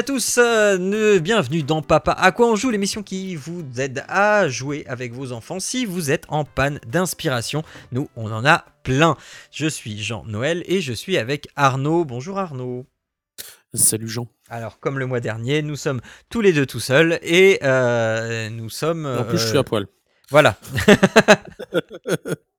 À tous, euh, bienvenue dans Papa à quoi on joue, l'émission qui vous aide à jouer avec vos enfants si vous êtes en panne d'inspiration. Nous, on en a plein. Je suis Jean-Noël et je suis avec Arnaud. Bonjour Arnaud. Salut Jean. Alors, comme le mois dernier, nous sommes tous les deux tout seuls et euh, nous sommes... En plus, je suis euh, à poil. Voilà.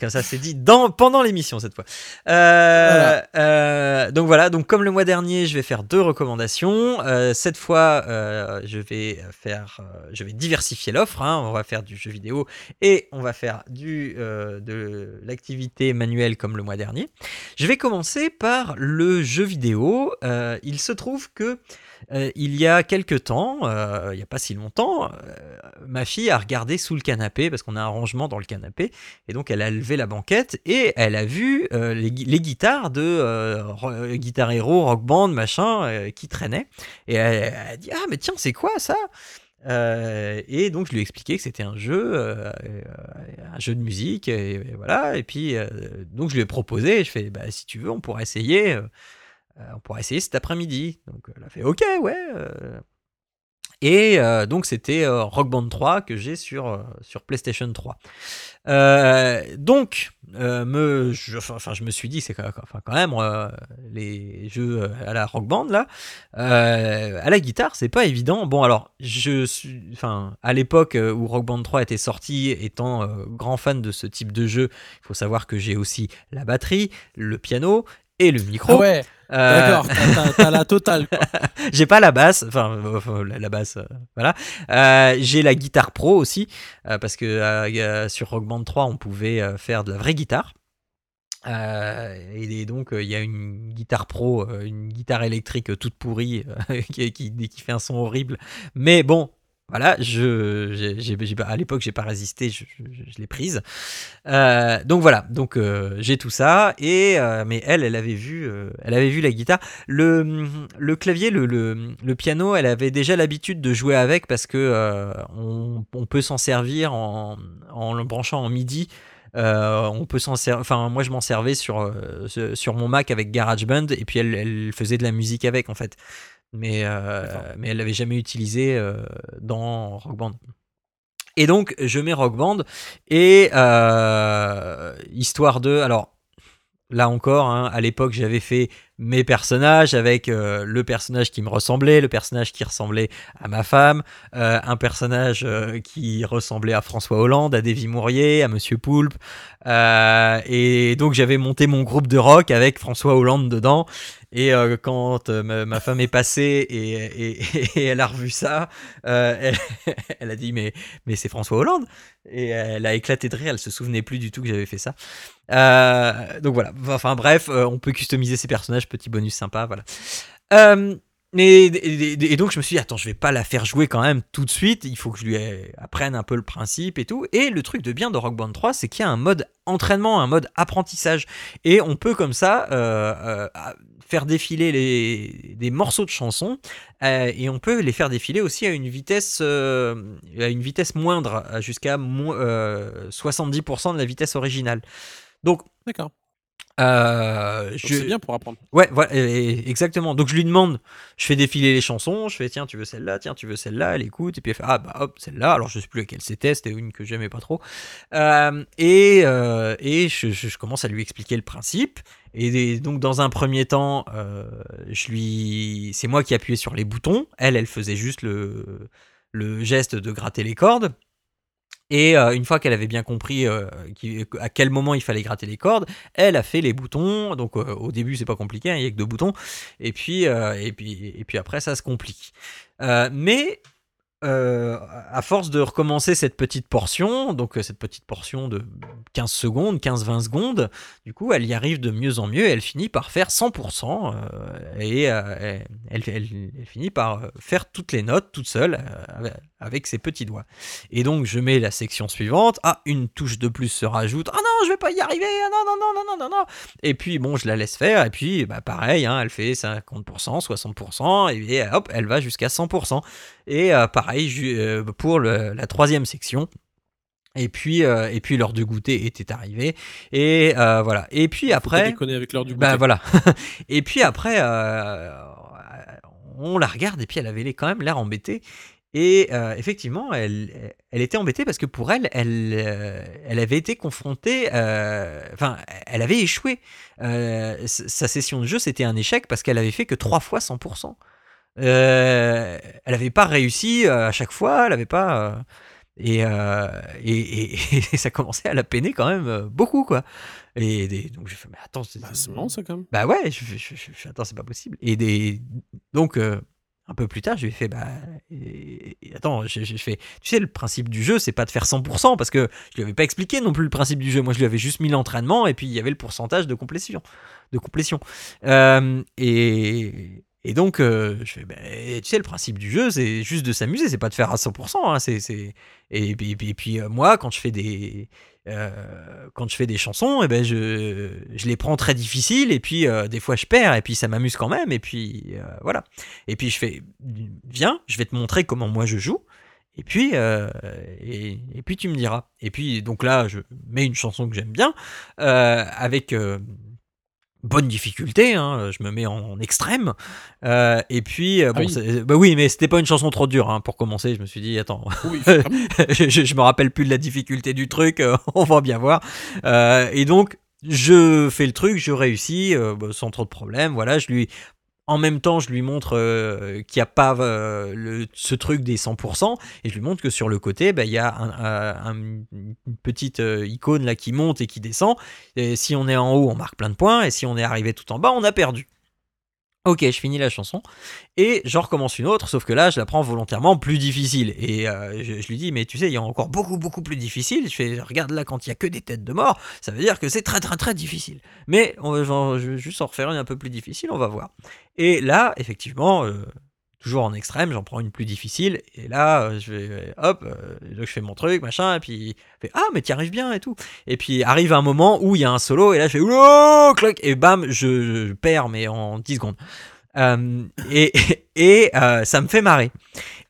Comme ça, c'est dit dans, pendant l'émission cette fois. Euh, euh, donc voilà, donc comme le mois dernier, je vais faire deux recommandations. Euh, cette fois, je vais faire, je vais diversifier l'offre. hein. On va faire du jeu vidéo et on va faire du de l'activité manuelle comme le mois dernier. Je vais commencer par le jeu vidéo. Il se trouve que euh, il y a quelque temps, euh, il n'y a pas si longtemps, euh, ma fille a regardé sous le canapé parce qu'on a un rangement dans le canapé et donc elle a levé la banquette et elle a vu les, gui- les guitares de Guitar Hero, Rock Band, machin qui traînaient et elle, a dit ah mais tiens c'est quoi ça? Et donc je lui ai expliqué que c'était un jeu, un jeu de musique et, voilà et puis donc je lui ai proposé, je fais bah si tu veux on pourrait essayer. Euh, on pourra essayer cet après-midi. Donc elle a fait OK, ouais. euh. Et euh, donc c'était Rock Band 3 que j'ai sur, sur PlayStation 3. Euh, donc, me, je, enfin, je me suis dit, c'est quand, même les jeux à la Rock Band là, à la guitare, c'est pas évident. Bon, alors, je suis, enfin, à l'époque où Rock Band 3 était sorti, étant grand fan de ce type de jeu, il faut savoir que j'ai aussi la batterie, le piano et le micro. Ah ouais, Euh, d'accord, t'as- la totale. j'ai pas la basse, enfin, euh, la, la basse, euh, voilà. J'ai la guitare pro aussi, parce que sur Rock Band 3, on pouvait faire de la vraie guitare. Et, donc, il y a une guitare pro, une guitare électrique toute pourrie, qui, qui, qui fait un son horrible. Mais bon, voilà, je, j'ai, j'ai- j'ai pas- à l'époque, j'ai pas résisté, je, je- je l'ai prise. Euh, donc voilà, donc euh, j'ai tout ça. Et euh, mais elle, elle avait vu, euh, elle avait vu la guitare. Le, le clavier, le, le, le piano, elle avait déjà l'habitude de jouer avec parce que euh, on, on peut s'en servir en, en le branchant en MIDI. Euh, on peut s'en. Enfin, moi, je m'en servais sur, euh, sur mon Mac avec GarageBand et puis elle, elle faisait de la musique avec en fait. Mais, euh, mais elle l'avait jamais utilisé euh, dans Rock Band. Et donc, je mets Rock Band et euh, histoire de. Alors, là encore, hein, à l'époque, j'avais fait mes personnages avec euh, le personnage qui me ressemblait, le personnage qui ressemblait à ma femme, euh, un personnage euh, qui ressemblait à François Hollande, à Davy Mourier, à Monsieur Poulpe. Et donc, j'avais monté mon groupe de rock avec François Hollande dedans. Et euh, quand euh, ma, femme est passée et, elle a revu ça, euh, elle, elle a dit mais, mais c'est François Hollande. Et elle a éclaté de rire, elle se souvenait plus du tout que j'avais fait ça. Donc voilà, enfin bref, on peut customiser ses personnages, petit bonus sympa, voilà. Et, donc je me suis dit, attends, je vais pas la faire jouer quand même tout de suite, il faut que je lui apprenne un peu le principe et tout. Et le truc de bien de Rock Band 3, c'est qu'il y a un mode entraînement, un mode apprentissage. Et on peut comme ça euh, euh, faire défiler les, des morceaux de chansons euh, et on peut les faire défiler aussi à une vitesse, à une vitesse moindre, jusqu'à mo- euh, 70% de la vitesse originale. Donc, D'accord. Euh, je, C'est bien pour apprendre. Ouais, voilà, et- et- exactement. Donc je lui demande, je fais défiler les chansons, je fais tiens, tu veux celle-là, tiens, tu veux celle-là, elle écoute, et puis elle fait ah bah hop, celle-là. Alors je sais plus laquelle c'était, c'était une que j'aimais pas trop. Euh, et euh, et je, je- je commence à lui expliquer le principe. Et des- donc dans un premier temps, je lui, c'est moi qui appuyais sur les boutons. Elle, elle faisait juste le le geste de gratter les cordes. Et euh, une fois qu'elle avait bien compris euh, à quel moment il fallait gratter les cordes, elle a fait les boutons. Donc euh, au début c'est pas compliqué, hein, il y a que deux boutons. Et puis et puis et puis après ça se complique. Mais à force de recommencer cette petite portion, donc cette petite portion de 15 secondes, 15-20 secondes, du coup, elle y arrive de mieux en mieux elle finit par faire 100% euh, et elle, elle, finit par faire toutes les notes toute seule avec ses petits doigts. Et donc, je mets la section suivante. Ah, une touche de plus se rajoute. Ah non, je vais pas y arriver. Ah non, non, non, non, non, non, non. Et puis, bon, je la laisse faire. Et puis, bah, pareil, hein, elle fait 50%, 60%. Et, hop, elle va jusqu'à 100%. Et pareil, euh, pour la troisième section. Et puis, euh, et puis l'heure du goûter était arrivée. Et euh, voilà. Et puis après. avec l'heure du bah, voilà. et puis après, on la regarde et puis elle avait quand même l'air embêtée. Et effectivement, elle, elle était embêtée parce que pour elle, elle, elle avait été confrontée, enfin, elle avait échoué. sa session de jeu, c'était un échec parce qu'elle avait fait que trois fois 100%. Euh, elle n'avait pas réussi euh, à chaque fois, elle n'avait pas. Euh, et, et, et, ça commençait à la peiner quand même beaucoup, quoi. Et donc j'ai fait, mais attends, c'est bah, marrant ça quand même. Bah ouais, je, je, je, attends, c'est pas possible. Et des, donc un peu plus tard, je lui ai fait, bah, attends, je, fais, tu sais, le principe du jeu, c'est pas de faire 100%, parce que je lui avais pas expliqué non plus le principe du jeu. Moi, je lui avais juste mis l'entraînement, et puis il y avait le pourcentage de complétion. De complétion. et, et donc, euh, je fais, bah, tu sais, le principe du jeu, c'est juste de s'amuser, c'est pas de faire à 100%. Hein. Et, puis, euh, moi, quand je fais des, euh, quand je fais des chansons, eh ben je, je les prends très difficiles, et puis des fois je perds, et puis ça m'amuse quand même, et puis voilà. Et puis je fais, viens, je vais te montrer comment moi je joue. Et puis, et, puis tu me diras. Et puis donc là, je mets une chanson que j'aime bien avec bonne difficulté, hein, je me mets en, extrême. Euh, et puis, euh, ah bon, bah oui, mais c'était pas une chanson trop dure hein, pour commencer. Je me suis dit, attends, je, je, me rappelle plus de la difficulté du truc, euh, on va bien voir. et donc, je fais le truc, je réussis bah, sans trop de problèmes. Voilà, je lui en même temps, je lui montre euh, qu'il n'y a pas euh, ce truc des 100%, et je lui montre que sur le côté, bah, il y a un, une petite euh, icône là qui monte et qui descend. Et si on est en haut, on marque plein de points, et si on est arrivé tout en bas, on a perdu. Ok, je finis la chanson et j'en recommence une autre, sauf que là, je la prends volontairement plus difficile. Et euh, je, lui dis, mais tu sais, il y a encore beaucoup, beaucoup plus difficile. Je fais, regarde là, quand il y a que des têtes de mort, ça veut dire que c'est très, très, très difficile. Mais on je vais juste en refaire une un peu plus difficile, on va voir. Et là, effectivement, euh, toujours en extrême, j'en prends une plus difficile, et là, euh, je vais, hop, euh, je fais mon truc, machin, et puis, fait, ah, mais tu arrives bien, et tout. Et puis, arrive un moment où il y a un solo, et là, je fais, oh, cloc, et bam, je, perds, mais en 10 secondes. Euh, et et ça me fait marrer.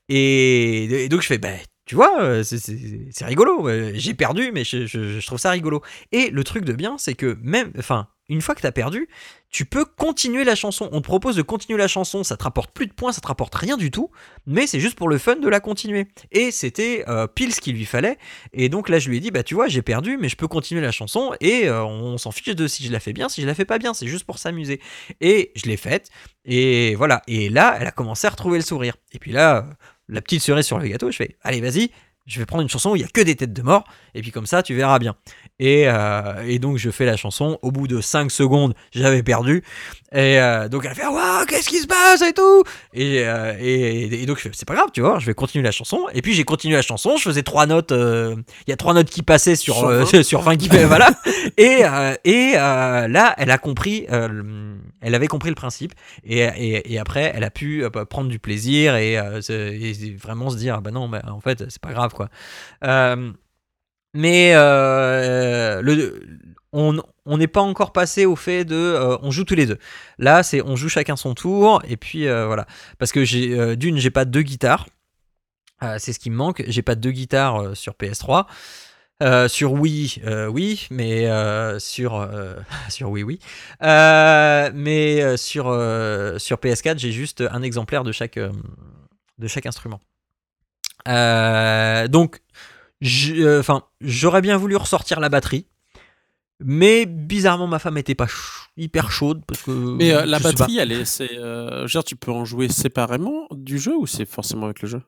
Et, donc, je fais, bah, tu vois, c'est rigolo. J'ai perdu, mais je, je, trouve ça rigolo. Et le truc de bien, c'est que même, enfin, une fois que tu as perdu, tu peux continuer la chanson. On te propose de continuer la chanson, ça te rapporte plus de points, ça te rapporte rien du tout, mais c'est juste pour le fun de la continuer. Et c'était euh, pile ce qu'il lui fallait. Et donc là, je lui ai dit, bah tu vois, j'ai perdu, mais je peux continuer la chanson et euh, on s'en fiche de si je la fais bien, si je la fais pas bien, c'est juste pour s'amuser. Et je l'ai faite, et voilà. Et là, elle a commencé à retrouver le sourire. Et puis là, la petite cerise sur le gâteau, je fais, allez, vas-y, je vais prendre une chanson où il y a que des têtes de mort, et puis comme ça, tu verras bien. Et, euh, et donc, je fais la chanson. Au bout de 5 secondes, j'avais perdu. Et euh, donc, elle fait Waouh, qu'est-ce qui se passe et tout? Et, euh, et, et, donc, c'est pas grave, tu vois, je vais continuer la chanson. Et puis, j'ai continué la chanson. Je faisais trois notes. Il y a trois notes qui passaient sur, sur 20, sur 20 qui voilà. et et là, elle a compris. elle avait compris le principe. Et, et, après, elle a pu prendre du plaisir et, vraiment se dire ah Bah non, bah, en fait, c'est pas grave, quoi. Mais euh, le, on n'est pas encore passé au fait de euh, on joue tous les deux. Là, c'est on joue chacun son tour et puis euh, voilà. Parce que j'ai d'une, j'ai pas deux guitares. c'est ce qui me manque. J'ai pas deux guitares sur PS3. sur Wii, oui, mais sur sur Wii, oui, mais sur sur PS4, j'ai juste un exemplaire de chaque de chaque instrument. donc euh, j'aurais bien voulu ressortir la batterie. Mais bizarrement, ma femme était pas hyper chaude parce que. Mais euh, la batterie, elle est, c'est, euh, genre, tu peux en jouer séparément du jeu ou c'est forcément avec le jeu?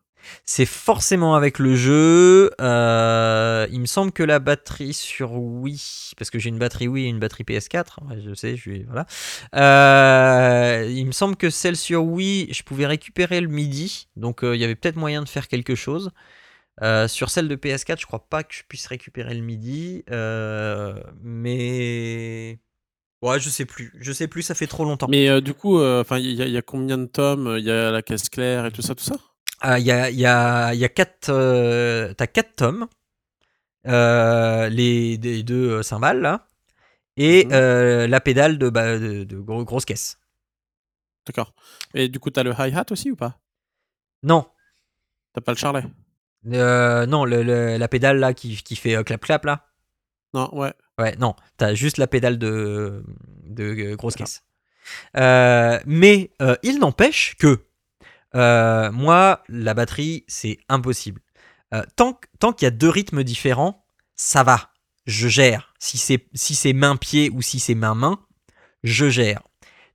C'est forcément avec le jeu. Euh, il me semble que la batterie sur Wii, parce que j'ai une batterie Wii et une batterie PS4, je sais, je suis voilà. Euh, il me semble que celle sur Wii, je pouvais récupérer le MIDI, donc euh, il y avait peut-être moyen de faire quelque chose. Sur celle de PS4, je crois pas que je puisse récupérer le MIDI, mais ouais, je sais plus, je sais plus, ça fait trop longtemps. Mais du coup, enfin, il y, a combien de tomes? Il y a la caisse claire et tout ça, tout ça? Ah, il y, a, y, a, y a quatre, euh, t'as quatre tomes, euh, les, deux euh, cymbales là, et mhm. la pédale de, bah, de, grosse caisse. D'accord. Et du coup, t'as le hi-hat aussi ou pas? Non. T'as pas le charlet? Non, le, la pédale là qui, qui fait clap-clap là. Non, ouais. Ouais, non, t'as juste la pédale de, de grosse caisse. mais il n'empêche que euh, moi, la batterie, c'est impossible. Euh, tant tant qu'il y a deux rythmes différents, ça va. Je gère. Si c'est si c'est main-pied ou si c'est main-main, je gère.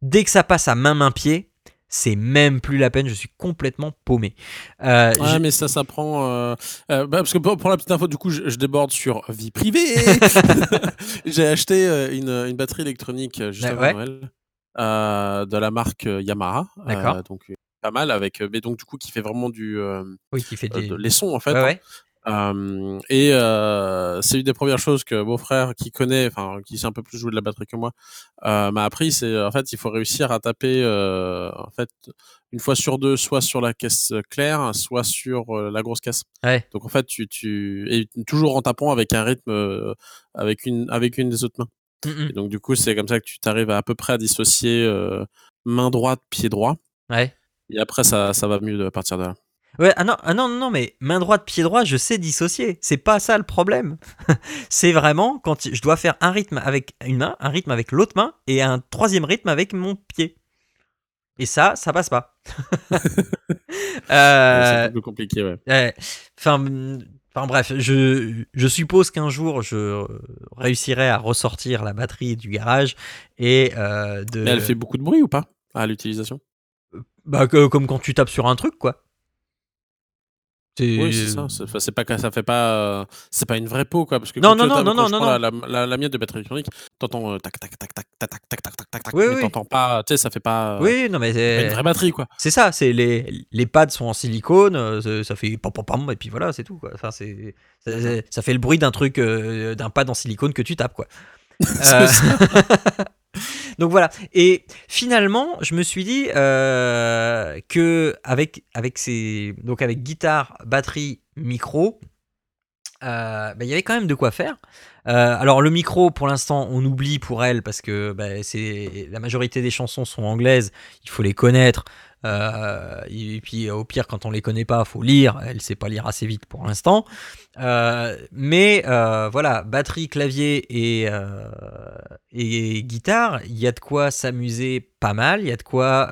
Dès que ça passe à main-main-pied, c'est même plus la peine, je suis complètement paumé. Euh, ouais, mais ça, ça prend. bah, parce que pour, la petite info, du coup, je, déborde sur vie privée. J'ai acheté une, une, batterie électronique juste avant Noël de la marque Yamaha. D'accord. donc pas mal avec mais donc du coup qui fait vraiment du oui qui fait des... les sons en fait hein. Et c'est une des premières choses que mon frère qui connaît enfin qui sait un peu plus jouer de la batterie que moi m'a appris c'est en fait il faut réussir à taper en fait une fois sur deux soit sur la caisse claire soit sur la grosse caisse. Donc en fait tu tu et toujours en tapant avec un rythme avec une avec une des autres mains. Donc du coup c'est comme ça que tu t'arrives à à peu près à dissocier main droite pied droit. Ouais. Et après, ça, ça va mieux à partir de là. Ouais, ah non, ah non, non, mais main droite, pied droit, je sais dissocier. C'est pas ça le problème. c'est vraiment quand je dois faire un rythme avec une main, un rythme avec l'autre main et un troisième rythme avec mon pied. Et ça, ça passe pas. euh, c'est un peu compliqué, ouais. Enfin, enfin bref, je, je suppose qu'un jour je réussirai à ressortir la batterie du garage et euh, de. Mais elle fait beaucoup de bruit ou pas à l'utilisation? Bah, comme quand tu tapes sur un truc, quoi. Oui, c'est ça. C'est pas ça fait pas. C'est pas une vraie peau, quoi. Parce que non, non, non, non, non, non, La, la, la, mienne de batterie électronique, t'entends tac, tac, tac, tac, tac, tac, tac, tac, tac, tac, mais t'entends pas. Tu sais, ça fait pas. Oui, non, mais c'est. une vraie batterie, quoi. C'est ça. C'est les, les pads sont en silicone, ça fait pam pam pam, et puis voilà, c'est tout, quoi. Enfin, c'est. Ça, fait le bruit d'un truc, d'un pad en silicone que tu tapes, quoi. Donc voilà. Et finalement, je me suis dit euh, que avec avec ces donc avec guitare, batterie, micro, euh, bah, il y avait quand même de quoi faire. Euh, alors le micro, pour l'instant, on oublie pour elle parce que bah, c'est la majorité des chansons sont anglaises. Il faut les connaître. Euh, et puis au pire, quand on les connaît pas, faut lire. Elle sait pas lire assez vite pour l'instant. Euh, mais euh, voilà, batterie, clavier et, guitare, il y a de quoi s'amuser pas mal. Il y a de quoi,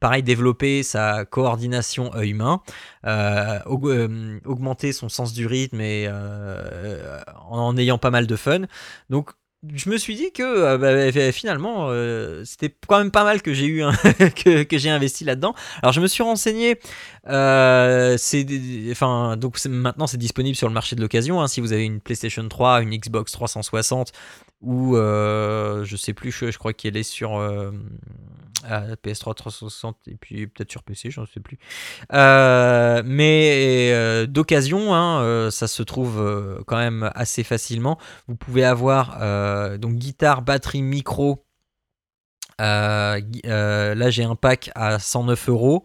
pareil, développer sa coordination œil-main, augmenter son sens du rythme et en ayant pas mal de fun. Donc je me suis dit que euh, bah, finalement euh, c'était quand même pas mal que j'ai eu que, j'ai investi là-dedans. Alors je me suis renseigné. Euh, enfin donc maintenant c'est disponible sur le marché de l'occasion. Hein, si vous avez une PlayStation 3, une Xbox 360 ou je sais plus, je, crois qu'elle est sur PS3 360 et puis peut-être sur PC, je ne sais plus. Euh, mais euh, d'occasion, hein, euh, ça se trouve quand même assez facilement. Vous pouvez avoir donc guitare, batterie, micro. là, j'ai un pack à 109 euros.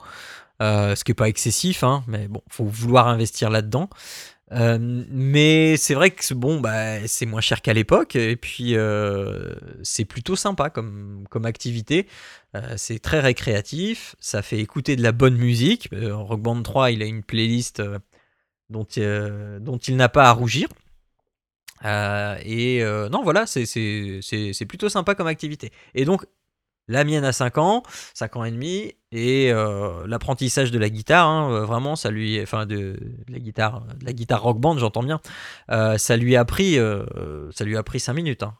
ce qui n'est pas excessif, hein, mais bon, faut vouloir investir là-dedans. Euh, mais c'est vrai que bon, bah, c'est moins cher qu'à l'époque, et puis euh, c'est plutôt sympa comme, comme activité. Euh, c'est très récréatif, ça fait écouter de la bonne musique. Rock Band 3, il a une playlist dont, dont il n'a pas à rougir. et non, voilà, c'est plutôt sympa comme activité. Et donc, la mienne a 5 ans, 5 ans et demi, et euh, l'apprentissage de la guitare, hein, euh, vraiment, ça lui, enfin de, la guitare, de la guitare rock band, j'entends bien, euh, ça lui a pris, ça lui a pris 5 minutes, hein,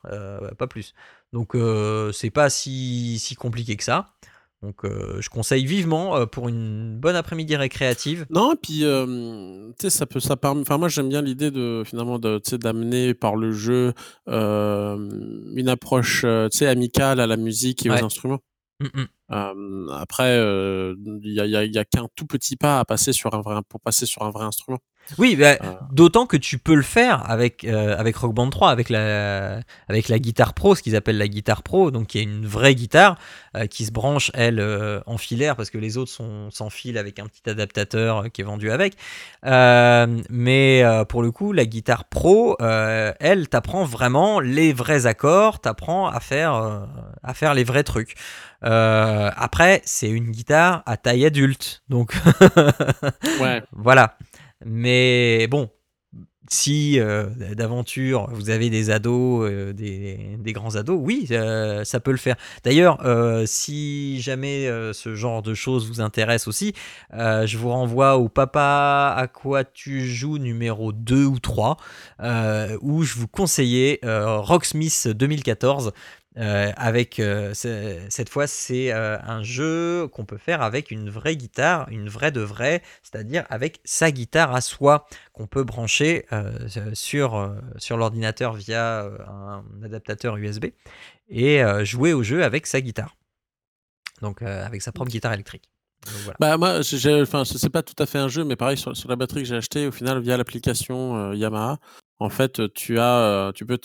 pas plus. Donc c'est pas si, si compliqué que ça. Donc je conseille vivement pour une bonne après-midi récréative. Non, et puis tu sais, ça peut, ça permet. Enfin, moi j'aime bien l'idée de finalement de, d'amener par le jeu une approche, tu sais, amicale à la musique et aux instruments. Mmh après, il y a, y a qu'un tout petit pas à passer sur un vrai, pour passer sur un vrai instrument. Oui, bah, euh. d'autant que tu peux le faire avec, euh, avec Rock Band 3, avec la, avec la guitare pro, ce qu'ils appellent la guitare pro, donc qui est une vraie guitare euh, qui se branche, elle, en filaire, parce que les autres sont sans fil avec un petit adaptateur qui est vendu avec. mais pour le coup, la guitare pro, elle, t'apprend vraiment les vrais accords, t'apprend à faire, à faire les vrais trucs. après, c'est une guitare à taille adulte, donc ouais. voilà. Mais bon, si euh, d'aventure vous avez des ados, euh, des, grands ados, oui, euh, ça peut le faire. D'ailleurs, si jamais ce genre de choses vous intéresse aussi, je vous renvoie au Papa à quoi tu joues numéro 2 ou 3, où je vous conseillais Rocksmith 2014 euh, avec euh, cette fois, c'est euh, un jeu qu'on peut faire avec une vraie guitare, une vraie de vraie, c'est-à-dire avec sa guitare à soi qu'on peut brancher sur, sur l'ordinateur via un adaptateur USB et jouer au jeu avec sa guitare. Donc avec sa propre guitare électrique. Bah moi, enfin, c'est pas tout à fait un jeu, mais pareil sur, la batterie que j'ai acheté, au final via l'application Yamaha, en fait, tu as, tu peux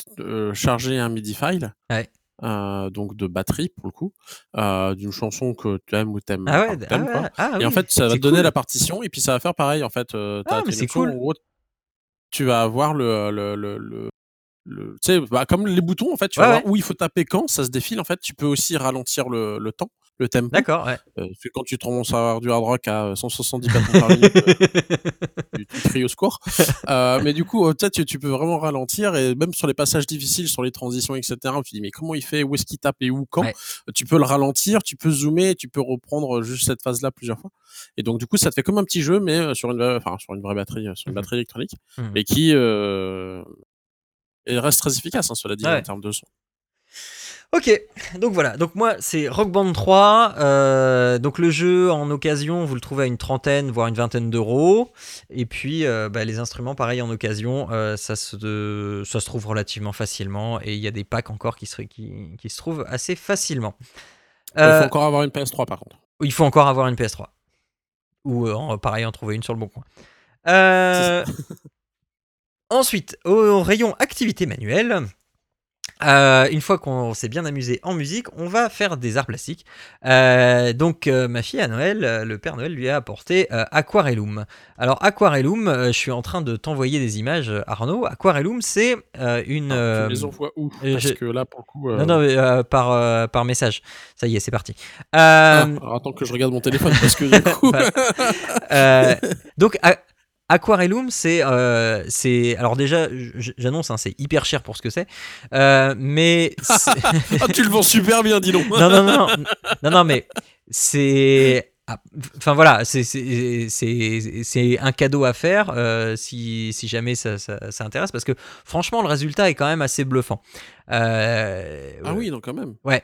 charger un MIDI file. Ouais. Euh, donc de batterie pour le coup, euh, d'une chanson que tu aimes ou t'aimes ah ouais, ah ah et en fait, ça va te donner la partition et puis ça va faire pareil. En fait, euh, ah, cool. tu vas avoir le, le, le, le, tu sais, bah, comme les boutons en fait, tu vas voir où il faut taper quand, ça se défile en fait. Tu peux aussi ralentir le, le temps le tempo. D'accord, ouais. Euh, quand tu commences à avoir du hard rock à 170 battements par minute, euh, tu, cries au score. Euh, mais du coup, peut-être tu, tu peux vraiment ralentir et même sur les passages difficiles, sur les transitions, etc. Tu dis mais comment il fait, où est-ce qu'il tape et où? Quand? Tu peux le ralentir, tu peux zoomer, tu peux reprendre juste cette phase-là plusieurs fois. Et donc du coup, ça te fait comme un petit jeu, mais sur une, enfin, sur une vraie batterie, sur une mmh batterie électronique, mmh et qui reste très efficace, hein, cela dit, en termes de son. Ok, donc voilà, donc moi c'est Rock Band 3, euh, donc le jeu en occasion vous le trouvez à une trentaine voire une vingtaine d'euros, et puis euh, bah, les instruments pareil en occasion euh, ça, se, ça se trouve relativement facilement et il y a des packs encore qui se, qui, qui se trouvent assez facilement. il faut encore avoir une PS3 par contre. Il faut encore avoir une PS3, ou pareil en trouver une sur le bon coin. ensuite, au rayon activité manuelle, euh, une fois qu'on s'est bien amusé en musique, on va faire des arts plastiques. Euh, donc euh, ma fille à Noël, le Père Noël lui a apporté Aquarellum. Alors Aquarellum, je suis en train de t'envoyer des images, Arnaud. Aquarellum, c'est une. Ah, tu les envoies où? Parce que là, pour le coup. Non, non, par, par message. Ça y est, c'est parti. Ah, attends que je regarde mon téléphone parce que du coup. donc Aquarellum, c'est, euh, c'est, alors déjà, j'annonce, hein, c'est hyper cher pour ce que c'est, euh, mais ah, tu le vends super bien, dis donc. non, non, non, non, non, mais c'est enfin voilà, c'est un cadeau à faire euh, si, si, jamais ça, ça, intéresse, parce que franchement, le résultat est quand même assez bluffant. Euh, ah oui, donc quand même. Ouais.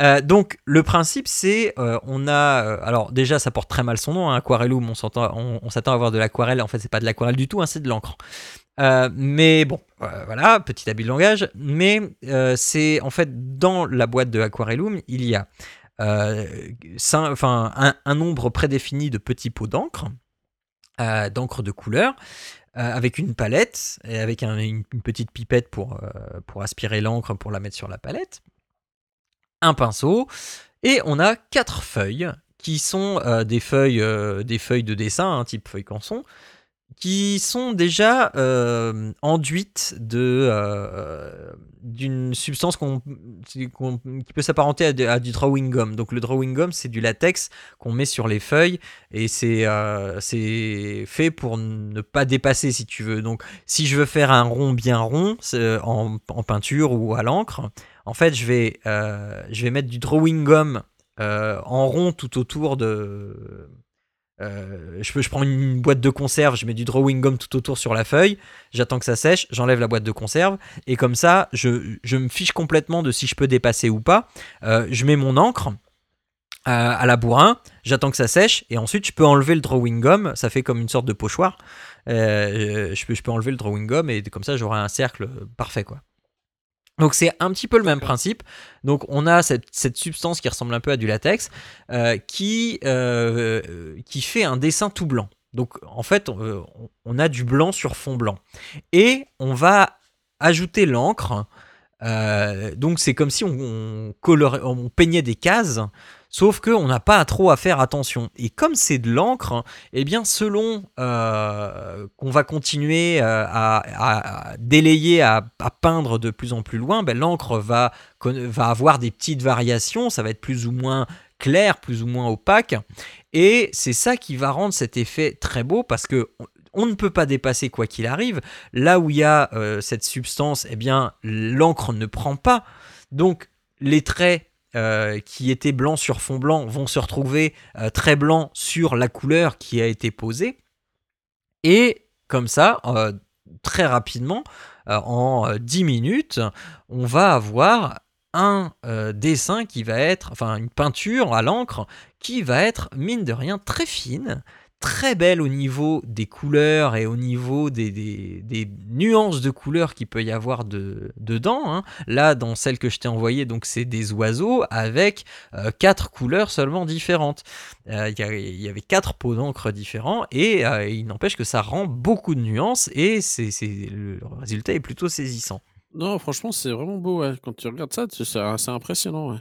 Euh, donc le principe, c'est, on a, alors déjà, ça porte très mal son nom, hein, Aquarellum, on s'attend on, on à avoir de l'aquarelle, en fait, c'est pas de l'aquarelle du tout, hein, c'est de l'encre. mais bon, voilà, petit habit de langage. Mais c'est en fait dans la boîte de Aquarellum, il y a euh, un, nombre prédéfini de petits pots d'encre, euh, d'encre de couleur, euh, avec une palette et avec une, petite pipette pour, aspirer l'encre pour la mettre sur la palette, un pinceau, et on a quatre feuilles qui sont des, feuilles, de dessin, un type feuille canson, qui sont déjà euh, enduites de euh, d'une substance qui peut s'apparenter à, du drawing gum. Donc le drawing gum, c'est du latex qu'on met sur les feuilles et c'est euh, c'est fait pour ne pas dépasser si tu veux. Donc si je veux faire un rond bien rond en, en, peinture ou à l'encre, en fait je vais je vais mettre du drawing gum en rond tout autour de euh, je, prends une boîte de conserve, je mets du drawing gum tout autour sur la feuille, j'attends que ça sèche, j'enlève la boîte de conserve, et comme ça, je, me fiche complètement de si je peux dépasser ou pas. Euh, je mets mon encre. à la bourrin, j'attends que ça sèche, et ensuite je peux enlever le drawing gum, ça fait comme une sorte de pochoir. je, je peux enlever le drawing gum, et comme ça j'aurai un cercle parfait, quoi. Donc c'est un petit peu le même principe. Donc on a cette, substance qui ressemble un peu à du latex qui, qui fait un dessin tout blanc. Donc en fait, on, a du blanc sur fond blanc. Et on va ajouter l'encre. Euh, donc c'est comme si on, on peignait des cases, sauf qu'on n'a pas trop à faire attention. Et comme c'est de l'encre, eh bien selon euh, qu'on va continuer euh, à, délayer, à, peindre de plus en plus loin, ben, l'encre va, va avoir des petites variations, ça va être plus ou moins clair, plus ou moins opaque. Et c'est ça qui va rendre cet effet très beau parce que on ne peut pas dépasser quoi qu'il arrive. Là où il y a euh, cette substance, eh bien l'encre ne prend pas. Donc les traits euh, qui étaient blancs sur fond blanc vont se retrouver euh, très blancs sur la couleur qui a été posée. Et comme ça, très rapidement, en 10 minutes, on va avoir un dessin qui va être, enfin une peinture à l'encre qui va être, mine de rien, très fine, très belle au niveau des couleurs et au niveau des, des, nuances de couleurs qu'il peut y avoir de, dedans. Hein. Là, dans celle que je t'ai envoyée, donc c'est des oiseaux avec euh, quatre couleurs seulement différentes. Euh, il y, avait quatre pots d'encre différents et euh, il n'empêche que ça rend beaucoup de nuances et c'est, le résultat est plutôt saisissant. Non, franchement, c'est vraiment beau. Quand tu regardes ça, c'est impressionnant.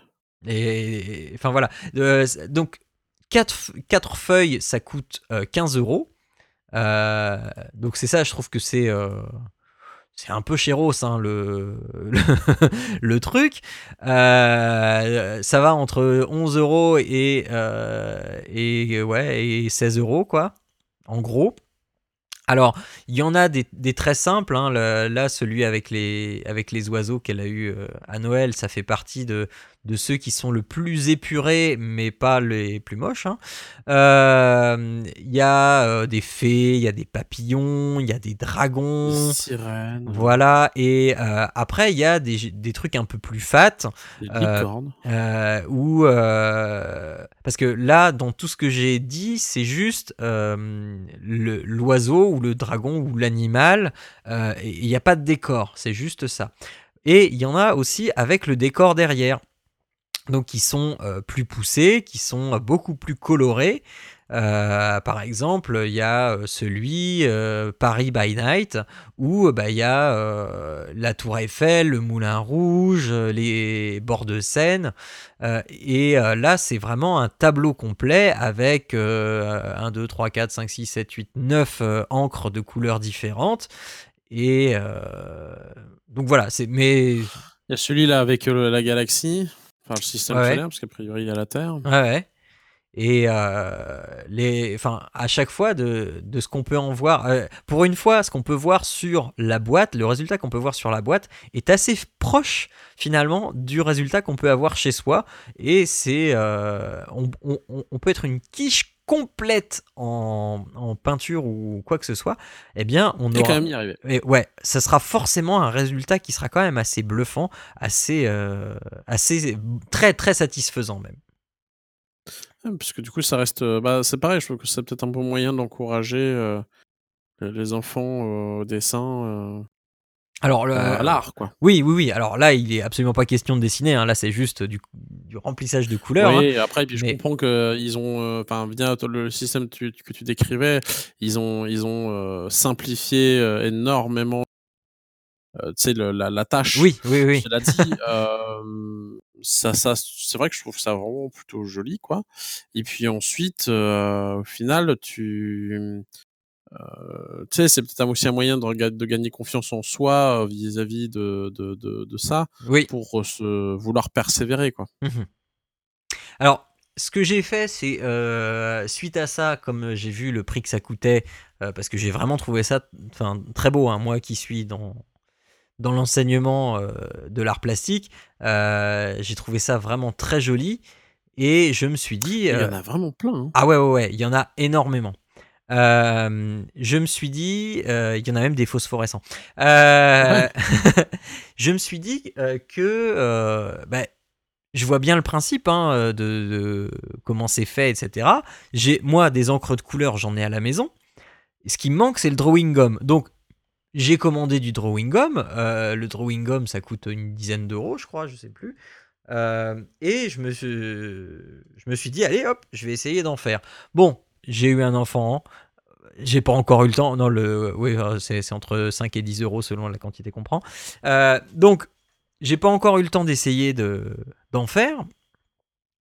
Et enfin voilà. donc 4, feuilles, ça coûte 15 euh, euros. Euh, donc c'est ça, je trouve que c'est euh, un peu chéros hein, le, le, truc. ça va entre 11 euros et, ouais, et 16 euros, quoi, en gros. Alors, il y en a des, très simples. Hein. là, celui avec les, avec les oiseaux qu'elle a eu à Noël, ça fait partie de, de ceux qui sont le plus épurés, mais pas les plus moches. Hein. Euh, il y a euh, des fées, il y a des papillons, il y a des dragons. Des sirènes. Voilà. Et euh, après, il y a des, trucs un peu plus fat. Des licornes. Parce que là, dans tout ce que j'ai dit, c'est juste l'oiseau ou le dragon ou l'animal. Il n'y a pas de décor. C'est juste ça. Et il y en a aussi avec le décor derrière donc qui sont euh, plus poussés, qui sont beaucoup plus colorés. Euh, par exemple, il y a euh, celui Paris by Night où bah, il y a la Tour Eiffel, le Moulin Rouge, les bords de Seine. et là, c'est vraiment un tableau complet avec 1, 2, 3, 4, 5, 6, 7, 8, 9 encres de couleurs différentes. Et donc voilà, c'est. Mais. Il y a celui-là avec la galaxie. Enfin, le système solaire, parce qu'a priori, il y a la Terre. Ouais, ouais. Et euh, les, enfin, à chaque fois, de, de ce qu'on peut en voir, euh, pour une fois, ce qu'on peut voir sur la boîte, le résultat qu'on peut voir sur la boîte est assez proche finalement du résultat qu'on peut avoir chez soi. Et c'est, euh, on, on, on, peut être une quiche complète en, en, peinture ou quoi que ce soit, eh bien, on aura... quand même y arriver. Et ouais, ça sera forcément un résultat qui sera quand même assez bluffant, assez, euh, assez très très satisfaisant même. parce que du coup, ça reste, euh, bah, c'est pareil. Je trouve que c'est peut-être un peu moyen d'encourager euh, les enfants au dessin. Alors, l'art, quoi. Oui, oui, oui. Alors là, il est absolument pas question de dessiner. Hein. Là, c'est juste du, du, remplissage de couleurs. Oui, hein. après, puis je comprends qu'ils ont, euh, enfin, bien le système que tu décrivais, ils ont, ils ont euh, simplifié euh, énormément. tu sais, la, la, tâche. Oui, oui, oui. Dit, ça, ça, c'est vrai que je trouve ça vraiment plutôt joli, quoi. Et puis ensuite, au final, tu euh, tu sais, c'est peut-être aussi un moyen de, de, gagner confiance en soi euh, vis-à-vis de, de, de, ça, oui. pour se vouloir persévérer, quoi. Mmh Alors, ce que j'ai fait, c'est euh, suite à ça, comme j'ai vu le prix que ça coûtait, parce que j'ai vraiment trouvé ça, enfin, très beau, hein, moi qui suis dans dans l'enseignement de l'art plastique, j'ai trouvé ça vraiment très joli. Et je me suis dit. Il y en a vraiment plein. Hein. Ah ouais, ouais, ouais, il y en a énormément. Euh, je me suis dit, euh, il y en a même des phosphorescents. Euh, je me suis dit que bah, je vois bien le principe hein, de, de, comment c'est fait, etc. J'ai moi des encres de couleur, j'en ai à la maison. Ce qui me manque, c'est le drawing gum. Donc j'ai commandé du drawing gum. Le drawing gum, ça coûte une dizaine d'euros, je crois, je sais plus. Et je me, suis, je me suis dit, allez hop, je vais essayer d'en faire. Bon, j'ai eu un enfant. J'ai pas encore eu le temps. Non, le, oui, euh, c'est entre 5 et 10 euros selon la quantité qu'on prend. donc, j'ai pas encore eu le temps d'essayer d'en faire.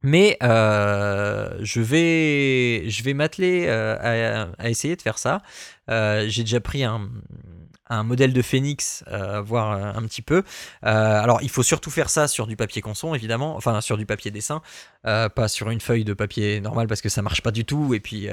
Mais je vais, je vais m'atteler à, à, essayer de faire ça. j'ai déjà pris un, un modèle de Phoenix, euh, voir un petit peu. Euh, alors, il faut surtout faire ça sur du papier conson, évidemment, enfin sur du papier dessin, euh, pas sur une feuille de papier normal parce que ça marche pas du tout. Et puis,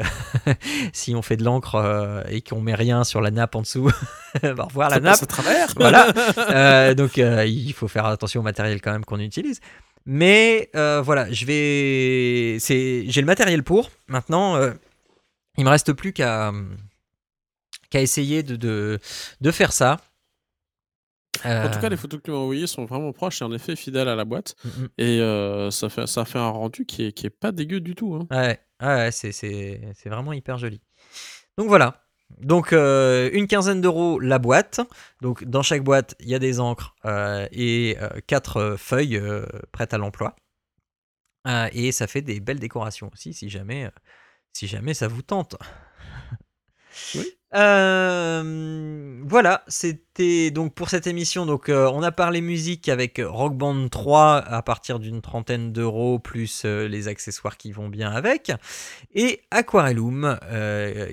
si on fait de l'encre et qu'on met rien sur la nappe en dessous, va revoir la nappe. à travers. voilà. donc, il faut faire attention au matériel quand même qu'on utilise. Mais voilà, je vais, c'est, j'ai le matériel pour. Maintenant, il me reste plus qu'à qu'à essayer de, de, de, faire ça. En tout cas, les euh. photos que tu m'as envoyées sont vraiment proches et en effet fidèles à la boîte. Mm, mm. Et euh, ça, fait, ça fait un rendu qui est, qui est pas dégueu du tout. Hein. Ouais, ouais c'est vraiment hyper joli. Donc voilà. Donc euh, une quinzaine d'euros la boîte. Donc dans chaque boîte, il y a des encres et quatre feuilles prêtes à l'emploi. et ça fait des belles décorations aussi si jamais, si jamais ça vous tente. Oui. Euh, voilà, c'était donc pour cette émission. Donc, euh, on a parlé musique avec Rock Band 3 à partir d'une trentaine d'euros plus euh, les accessoires qui vont bien avec, et Aquarellum,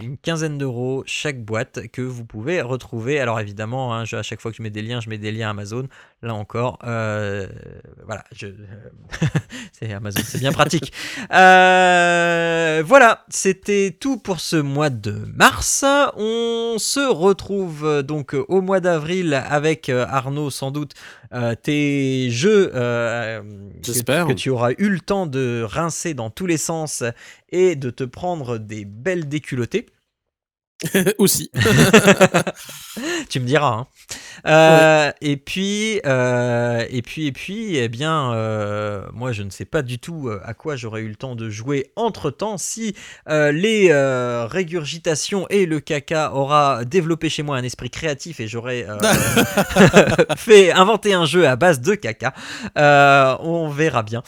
une quinzaine d'euros chaque boîte que vous pouvez retrouver. Alors évidemment, hein, à chaque fois que je mets des liens, je mets des liens Amazon. Là encore, voilà, c'est Amazon, c'est bien pratique. voilà, c'était tout pour ce mois de mars. On se retrouve euh, donc euh, au mois d'avril avec euh, Arnaud sans doute tes jeux que, que, tu auras eu le temps de rincer dans tous les sens et de te prendre des belles déculottées. Aussi. tu me diras. Hein. Euh, et puis, euh, et puis, et puis, eh bien, euh, moi, je ne sais pas du tout à quoi j'aurais eu le temps de jouer entre temps. Si les régurgitations et le caca aura développé chez moi un esprit créatif et j'aurais fait inventer un jeu à base de caca, on verra bien.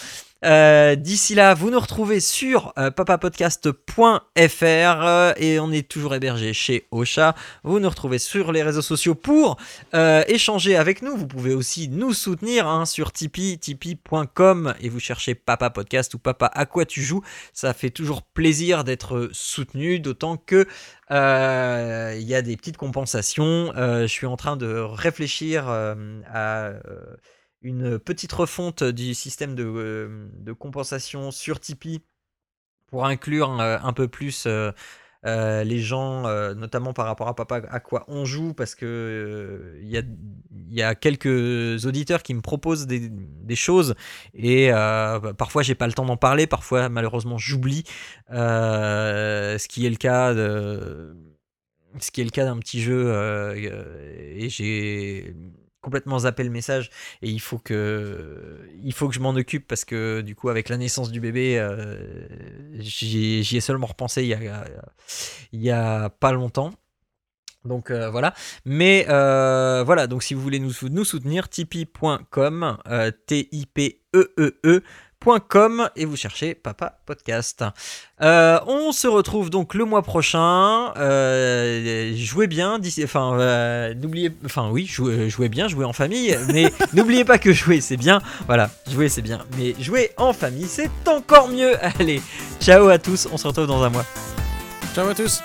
Euh, d'ici là, vous nous retrouvez sur euh, papapodcast.fr euh, et on est toujours hébergé chez Ocha. Vous nous retrouvez sur les réseaux sociaux pour échanger avec nous. Vous pouvez aussi nous soutenir hein, sur Tipeee, tipeee.com et vous cherchez Papa Podcast ou Papa à quoi tu joues. Ça fait toujours plaisir d'être soutenu, d'autant que il y a des petites compensations. je suis en train de réfléchir à une petite refonte du système de, euh, compensation sur Tipeee pour inclure un peu plus les gens, notamment par rapport à papa, à quoi on joue, parce que il y, a, quelques auditeurs qui me proposent des, choses et parfois j'ai pas le temps d'en parler, parfois malheureusement j'oublie, ce qui est le cas de ce qui est le cas d'un petit jeu et j'ai complètement zappé le message et il faut que il faut que je m'en occupe parce que du coup avec la naissance du bébé euh, j'y ai seulement repensé il y a, il y a pas longtemps. Donc euh, voilà. Mais euh, voilà. Donc si vous voulez nous, nous soutenir tipeee.com t i p e e e Et vous cherchez Papa Podcast. Euh, on se retrouve donc le mois prochain. Euh, jouez bien, enfin euh, n'oubliez, enfin oui, jouez, bien, jouez en famille, mais n'oubliez pas que jouer c'est bien. Voilà, jouer c'est bien, mais jouer en famille c'est encore mieux. Allez, ciao à tous, on se retrouve dans un mois. Ciao à tous.